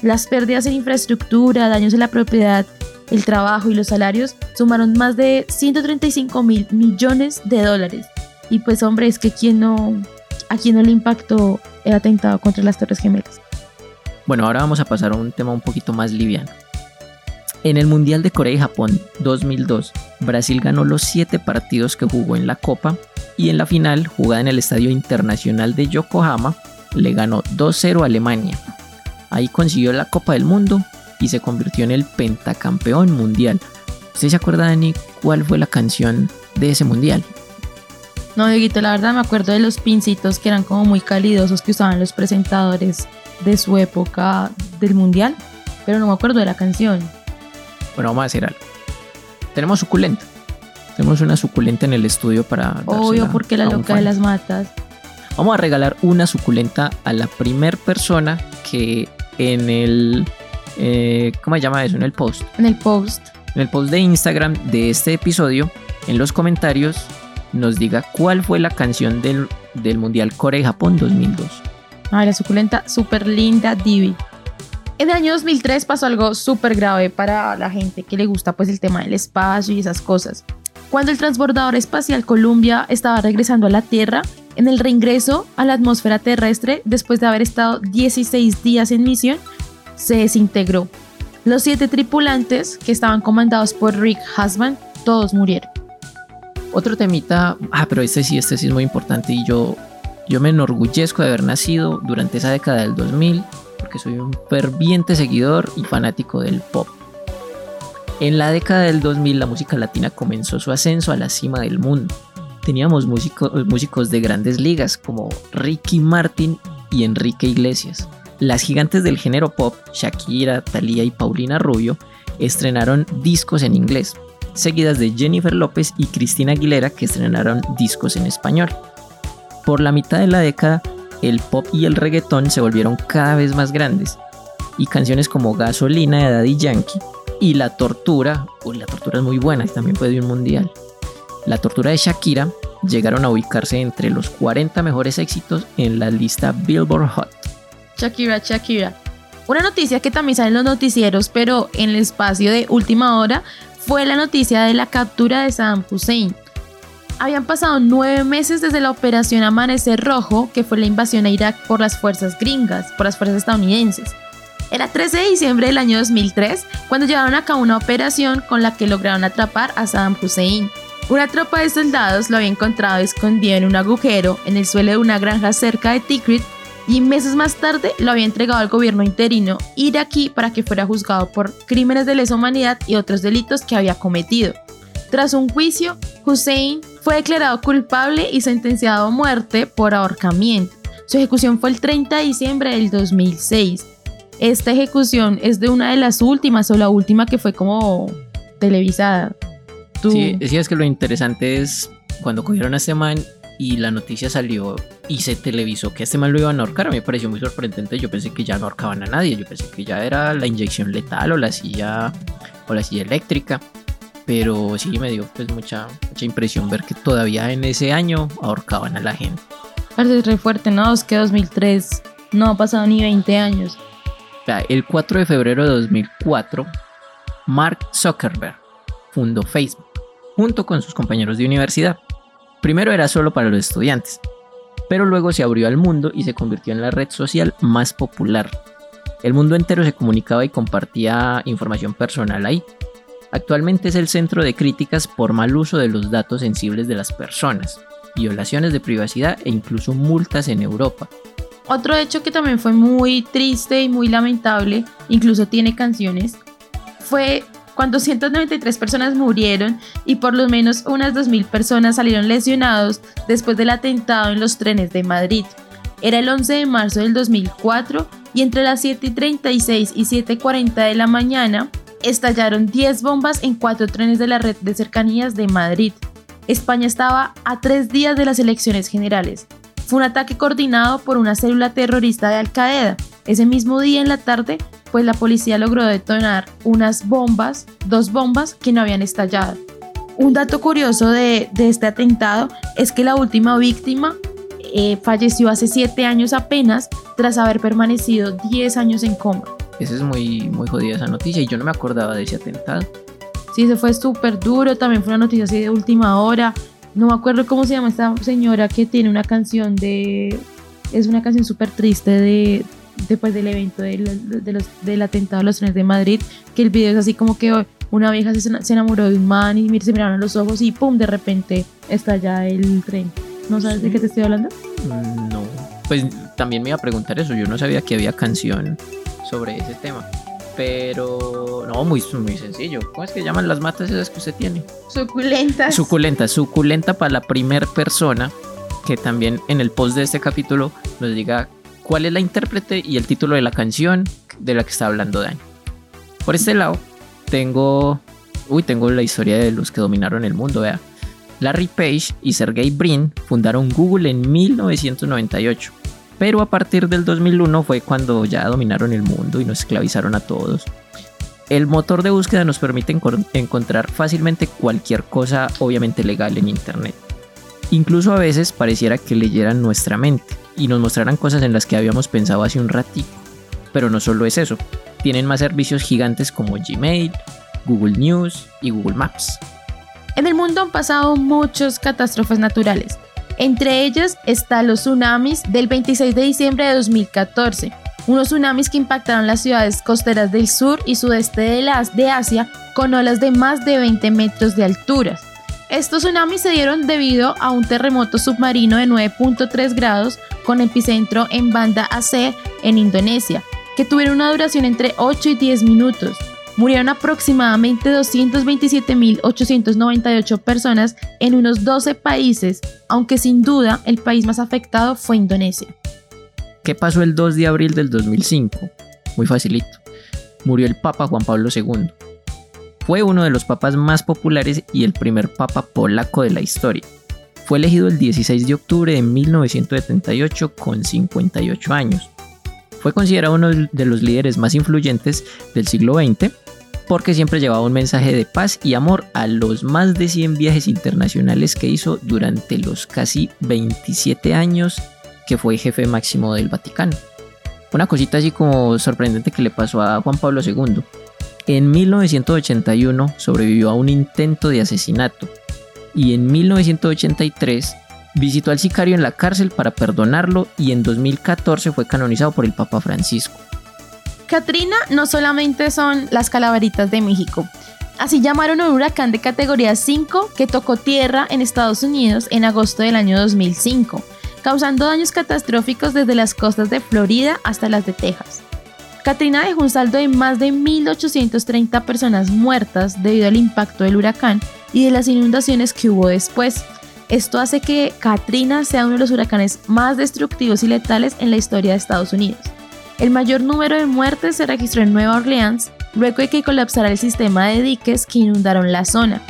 Las pérdidas en infraestructura, daños en la propiedad el trabajo y los salarios sumaron más de 135 mil millones de dólares. Y pues hombre, es que ¿quién no, a quién no le impactó el atentado contra las Torres Gemelas. Bueno, ahora vamos a pasar a un tema un poquito más liviano. En el Mundial de Corea y Japón 2002, Brasil ganó los 7 partidos que jugó en la Copa y en la final, jugada en el Estadio Internacional de Yokohama, le ganó 2-0 a Alemania. Ahí consiguió la Copa del Mundo y se convirtió en el pentacampeón mundial. ¿Usted se acuerda, Dani, cuál fue la canción de ese mundial? No, Dieguito, la verdad me acuerdo de los pincitos que eran como muy calidosos que usaban los presentadores de su época del mundial, pero no me acuerdo de la canción. Bueno, vamos a hacer algo. Tenemos suculenta. Tenemos una suculenta en el estudio para. Obvio, porque la loca de las matas. Vamos a regalar una suculenta a la primer persona que en el eh, ¿cómo se llama eso? En el post. En el post. En el post de Instagram de este episodio, en los comentarios, nos diga cuál fue la canción del, del Mundial Corea-Japón 2002. Ay, la suculenta, súper linda, Divi. En el año 2003 pasó algo súper grave para la gente que le gusta pues el tema del espacio y esas cosas. Cuando el transbordador espacial Columbia estaba regresando a la Tierra, en el reingreso a la atmósfera terrestre, después de haber estado 16 días en misión, se desintegró. Los siete tripulantes, que estaban comandados por Rick Husband, todos murieron. Otro temita, ah, pero este sí, este sí es muy importante y yo, yo me enorgullezco de haber nacido durante esa década del 2000 porque soy un ferviente seguidor y fanático del pop. En la década del 2000 la música latina comenzó su ascenso a la cima del mundo. Teníamos músicos de grandes ligas como Ricky Martin y Enrique Iglesias. Las gigantes del género pop, Shakira, Thalía y Paulina Rubio, estrenaron discos en inglés, seguidas de Jennifer López y Cristina Aguilera que estrenaron discos en español. Por la mitad de la década, el pop y el reggaetón se volvieron cada vez más grandes, y canciones como Gasolina de Daddy Yankee y La Tortura, uy, La Tortura es muy buena, también fue de un mundial. La Tortura de Shakira llegaron a ubicarse entre los 40 mejores éxitos en la lista Billboard Hot. Shakira, Shakira. Una noticia que también sale en los noticieros, pero en el espacio de última hora, fue la noticia de la captura de Saddam Hussein. Habían pasado nueve meses desde la operación Amanecer Rojo, que fue la invasión a Irak por las fuerzas gringas, por las fuerzas estadounidenses. Era 13 de diciembre del año 2003 cuando llevaron a cabo una operación con la que lograron atrapar a Saddam Hussein. Una tropa de soldados lo había encontrado escondido en un agujero en el suelo de una granja cerca de Tikrit y meses más tarde lo había entregado al gobierno interino iraquí para que fuera juzgado por crímenes de lesa humanidad y otros delitos que había cometido. Tras un juicio, Hussein fue declarado culpable y sentenciado a muerte por ahorcamiento. Su ejecución fue el 30 de diciembre del 2006. Esta ejecución es de una de las últimas o la última que fue como televisada. Tú- Sí, sí, es que lo interesante es cuando cogieron a este man y la noticia salió y se televisó que a este man lo iban a ahorcar. A mí me pareció muy sorprendente. Yo pensé que ya no ahorcaban a nadie. Yo pensé que ya era la inyección letal o la silla o la silla eléctrica. Pero sí me dio pues mucha, mucha impresión ver que todavía en ese año ahorcaban a la gente. Parece re fuerte, ¿no? Es que 2003 no ha pasado ni 20 años. El 4 de febrero de 2004, Mark Zuckerberg fundó Facebook junto con sus compañeros de universidad. Primero era solo para los estudiantes, pero luego se abrió al mundo y se convirtió en la red social más popular. El mundo entero se comunicaba y compartía información personal ahí. Actualmente es el centro de críticas por mal uso de los datos sensibles de las personas, violaciones de privacidad e incluso multas en Europa. Otro hecho que también fue muy triste y muy lamentable, incluso tiene canciones, fue cuando 193 personas murieron y por lo menos unas 2.000 personas salieron lesionados después del atentado en los trenes de Madrid. Era el 11 de marzo del 2004 y entre las 7.36 y 7.40 de la mañana estallaron 10 bombas en cuatro trenes de la red de cercanías de Madrid. España estaba a tres días de las elecciones generales. Fue un ataque coordinado por una célula terrorista de Al Qaeda. Ese mismo día en la tarde, pues la policía logró detonar unas bombas, dos bombas que no habían estallado. Un dato curioso de, de este atentado es que la última víctima eh, falleció hace siete años apenas tras haber permanecido 10 años en coma. Esa es muy, muy jodida esa noticia y yo no me acordaba de ese atentado. Sí, se fue súper duro, también fue una noticia así de última hora. No me acuerdo cómo se llama esta señora que tiene una canción de... Es una canción súper triste de después del evento del, de los, del atentado a los trenes de Madrid, que el video es así como que una vieja se, se enamoró de un man y se miraron a los ojos y pum, de repente estalla el tren. ¿No sabes de qué te estoy hablando? Mm, No. Pues también me iba a preguntar eso. Yo no sabía que había canción sobre ese tema. Pero no, muy, muy sencillo. ¿Cómo es que llaman las matas esas que usted tiene? Suculentas. Suculenta, suculenta para la primer persona que también en el post de este capítulo nos diga cuál es la intérprete y el título de la canción de la que está hablando Dani. Por este lado, tengo. Uy, tengo la historia de los que dominaron el mundo, vea. Larry Page y Sergey Brin fundaron Google en 1998, pero a partir del 2001 fue cuando ya dominaron el mundo y nos esclavizaron a todos. El motor de búsqueda nos permite encontrar fácilmente cualquier cosa obviamente legal en Internet. Incluso a veces pareciera que leyeran nuestra mente y nos mostraran cosas en las que habíamos pensado hace un ratito. Pero no solo es eso, tienen más servicios gigantes como Gmail, Google News y Google Maps. En el mundo han pasado muchas catástrofes naturales. Entre ellas están los tsunamis del 26 de diciembre de 2014. Unos tsunamis que impactaron las ciudades costeras del sur y sudeste de, de Asia con olas de más de 20 metros de altura. Estos tsunamis se dieron debido a un terremoto submarino de 9.3 grados con epicentro en Banda Aceh, en Indonesia, que tuvieron una duración entre 8 y 10 minutos. Murieron aproximadamente 227.898 personas en unos 12 países, aunque sin duda el país más afectado fue Indonesia. ¿Qué pasó el 2 de abril del 2005? Muy facilito. Murió el Papa Juan Pablo II. Fue uno de los papas más populares y el primer papa polaco de la historia. Fue elegido el 16 de octubre de 1978 con 58 años. Fue considerado uno de los líderes más influyentes del siglo XX porque siempre llevaba un mensaje de paz y amor a los más de 100 viajes internacionales que hizo durante los casi 27 años que fue jefe máximo del Vaticano. Una cosita así como sorprendente que le pasó a Juan Pablo II. En 1981 sobrevivió a un intento de asesinato y en 1983 visitó al sicario en la cárcel para perdonarlo y en 2014 fue canonizado por el Papa Francisco. Katrina no solamente son las calaveritas de México. Así llamaron a un huracán de categoría 5 que tocó tierra en Estados Unidos en agosto del año 2005, causando daños catastróficos desde las costas de Florida hasta las de Texas. Katrina dejó un saldo de más de 1.830 personas muertas debido al impacto del huracán y de las inundaciones que hubo después. Esto hace que Katrina sea uno de los huracanes más destructivos y letales en la historia de Estados Unidos. El mayor número de muertes se registró en Nueva Orleans luego de que colapsara el sistema de diques que inundaron la zona.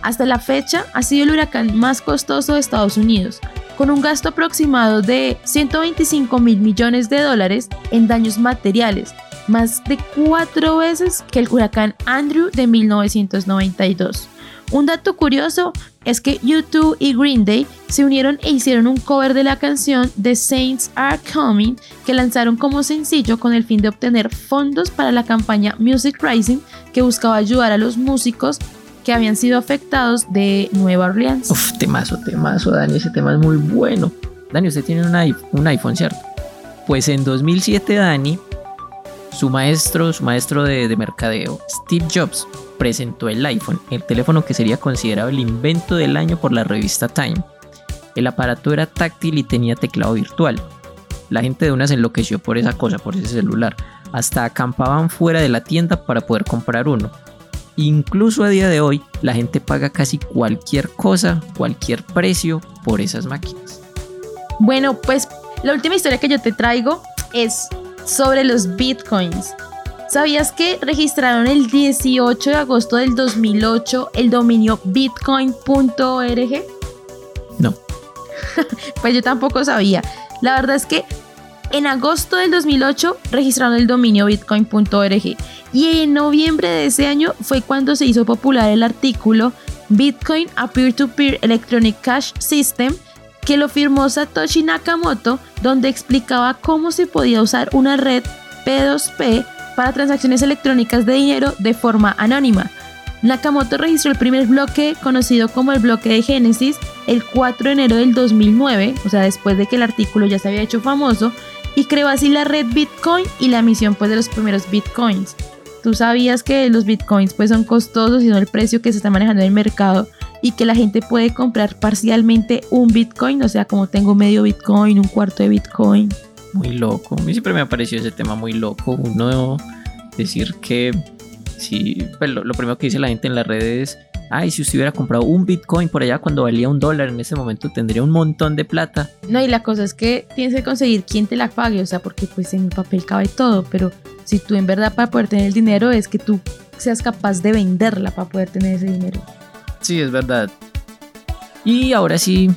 Hasta la fecha ha sido el huracán más costoso de Estados Unidos, con un gasto aproximado de 125 mil millones de dólares en daños materiales, más de cuatro veces que el huracán Andrew de 1992. Un dato curioso es que YouTube y Green Day se unieron e hicieron un cover de la canción The Saints Are Coming que lanzaron como sencillo con el fin de obtener fondos para la campaña Music Rising que buscaba ayudar a los músicos que habían sido afectados de Nueva Orleans. Uf, temazo, temazo, Dani, ese tema es muy bueno. Dani, usted tiene un un iPhone ¿cierto? Pues en 2007, Dani, su maestro, su maestro de, de mercadeo, Steve Jobs, presentó el iPhone, el teléfono que sería considerado el invento del año por la revista Time. El aparato era táctil y tenía teclado virtual. La gente de una se enloqueció por esa cosa, por ese celular. Hasta acampaban fuera de la tienda para poder comprar uno. Incluso a día de hoy, la gente paga casi cualquier cosa, cualquier precio por esas máquinas. Bueno, pues la última historia que yo te traigo es sobre los bitcoins. ¿Sabías que registraron el 18 de agosto del 2008 el dominio bitcoin.org? No. pues yo tampoco sabía. La verdad es que en agosto del 2008 registraron el dominio bitcoin.org y en noviembre de ese año fue cuando se hizo popular el artículo Bitcoin a Peer-to-Peer Electronic Cash System que lo firmó Satoshi Nakamoto donde explicaba cómo se podía usar una red P2P para transacciones electrónicas de dinero de forma anónima. Nakamoto registró el primer bloque conocido como el bloque de Génesis el 4 de enero del 2009, o sea, después de que el artículo ya se había hecho famoso, y creó así la red Bitcoin y la emisión pues de los primeros Bitcoins. Tú sabías que los Bitcoins pues son costosos y no el precio que se está manejando en el mercado y que la gente puede comprar parcialmente un Bitcoin, o sea, como tengo medio Bitcoin, un cuarto de Bitcoin muy loco. A mí siempre me ha parecido ese tema muy loco. Uno decir que si pues lo, primero que dice la gente en las redes es, ay, si usted hubiera comprado un Bitcoin por allá cuando valía un dólar en ese momento tendría un montón de plata. No, y la cosa es que tienes que conseguir quien te la pague, o sea, porque pues en el papel cabe todo, pero si tú en verdad para poder tener el dinero es que tú seas capaz de venderla para poder tener ese dinero. Sí, es verdad. Y ahora sí,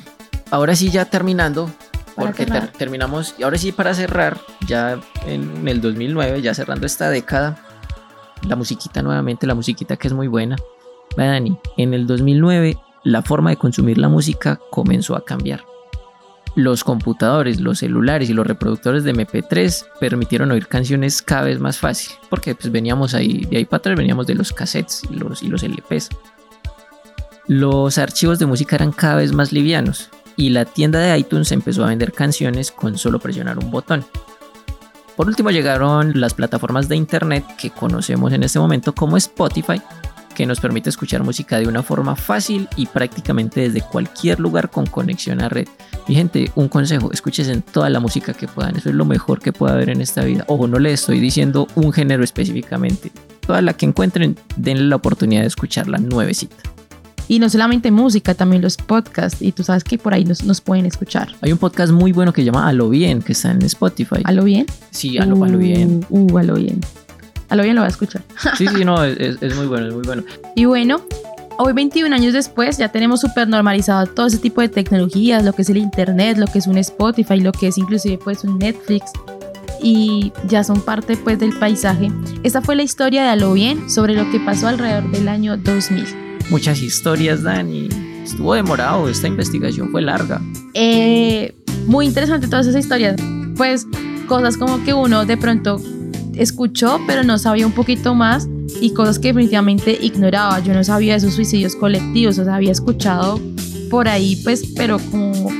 ahora sí ya terminando, porque terminamos, y ahora sí para cerrar, ya en el 2009, ya cerrando esta década, la musiquita nuevamente, la musiquita que es muy buena. Dani, en el 2009 la forma de consumir la música comenzó a cambiar. Los computadores, los celulares y los reproductores de MP3 permitieron oír canciones cada vez más fácil, porque pues veníamos ahí, de ahí para atrás veníamos de los cassettes y los, y los LPs. Los archivos de música eran cada vez más livianos, y la tienda de iTunes empezó a vender canciones con solo presionar un botón. Por último llegaron las plataformas de internet que conocemos en este momento como Spotify, que nos permite escuchar música de una forma fácil y prácticamente desde cualquier lugar con conexión a red. Mi gente, un consejo, escuches en toda la música que puedan, eso es lo mejor que pueda haber en esta vida. Ojo, no le estoy diciendo un género específicamente. Toda la que encuentren, denle la oportunidad de escucharla nuevecita. Y no solamente música, también los podcasts. Y tú sabes que por ahí nos, nos pueden escuchar. Hay un podcast muy bueno que se llama A lo Bien, que está en Spotify. ¿A lo bien? Sí, a lo, bien. Uh, a lo bien. A lo bien lo voy a escuchar. Sí, sí, no, es, es muy bueno, es muy bueno. Y bueno, hoy 21 años después ya tenemos súper normalizado todo ese tipo de tecnologías, lo que es el internet, lo que es un Spotify, lo que es inclusive pues un Netflix y ya son parte pues del paisaje. Esta fue la historia de A lo bien sobre lo que pasó alrededor del año 2000 muchas historias, Dani. Estuvo demorado, esta investigación fue larga. Eh, muy interesante todas esas historias. Pues cosas como que uno de pronto escuchó, pero no sabía un poquito más y cosas que definitivamente ignoraba. Yo no sabía de esos suicidios colectivos, o sea, había escuchado por ahí, pues, pero como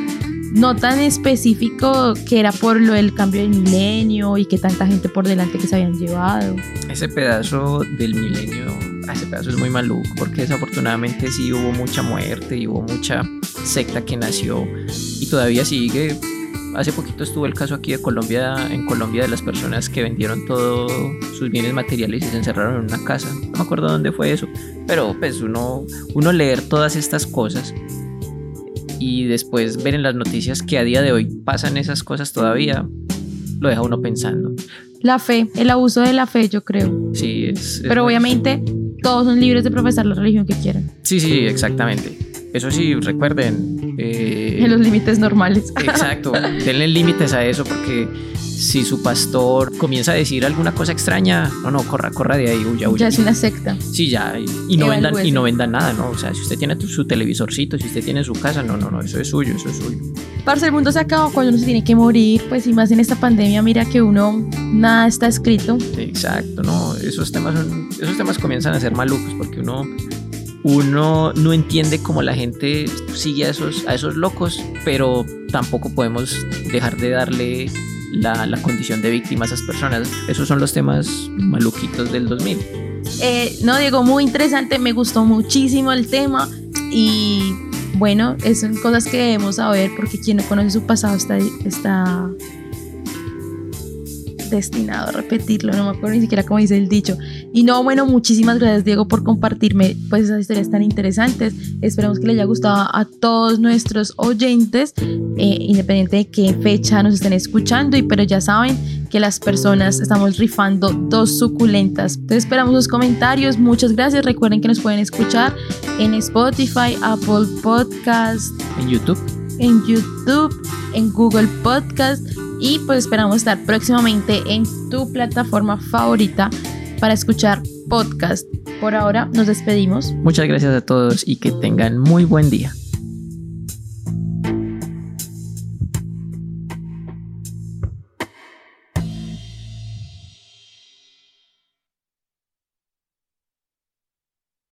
no tan específico que era por lo del cambio del milenio y que tanta gente por delante que se habían llevado. Ese pedazo del milenio, ese pedazo es muy maluco porque desafortunadamente sí hubo mucha muerte y hubo mucha secta que nació y todavía sigue. Hace poquito estuvo el caso aquí de Colombia, en Colombia de las personas que vendieron todos sus bienes materiales y se encerraron en una casa. No me acuerdo dónde fue eso, pero pues uno, uno leer todas estas cosas y después ver en las noticias que a día de hoy pasan esas cosas todavía, lo deja uno pensando. La fe, el abuso de la fe, yo creo. Sí, es... es Pero obviamente todos son libres de profesar la religión que quieran, Sí, sí, exactamente. Eso sí, recuerden. eh, en los límites normales. Exacto, denle límites a eso porque si su pastor comienza a decir alguna cosa extraña, no, no, corra, corra de ahí, huya, huya. ya es una secta. Sí, ya, y, y no vendan, y no vendan nada, ¿no? O sea, si usted tiene tu- su televisorcito, si usted tiene su casa, no, no, no, eso es suyo, eso es suyo. Parce, el mundo se acaba cuando uno se tiene que morir, pues y más en esta pandemia, mira que uno nada está escrito. Exacto, no, esos temas son, esos temas comienzan a ser malucos porque uno, uno no entiende cómo la gente sigue a esos, a esos locos, pero tampoco podemos dejar de darle la, la condición de víctima a esas personas. Esos son los temas maluquitos del 2000. Eh, no, Diego, muy interesante, me gustó muchísimo el tema y bueno, son cosas que debemos saber porque quien no conoce su pasado está, está destinado a repetirlo, no me acuerdo ni siquiera cómo dice el dicho. Y no, bueno, muchísimas gracias Diego por compartirme pues esas historias tan interesantes. Esperemos que les haya gustado a todos nuestros oyentes, eh, independiente de qué fecha nos estén escuchando, y pero ya saben que las personas estamos rifando dos suculentas. Entonces esperamos sus comentarios, muchas gracias. Recuerden que nos pueden escuchar en Spotify, Apple Podcast, En YouTube, en YouTube, en Google Podcast y pues esperamos estar próximamente en tu plataforma favorita para escuchar podcast. Por ahora nos despedimos. muchas gracias a todos y que tengan muy buen día.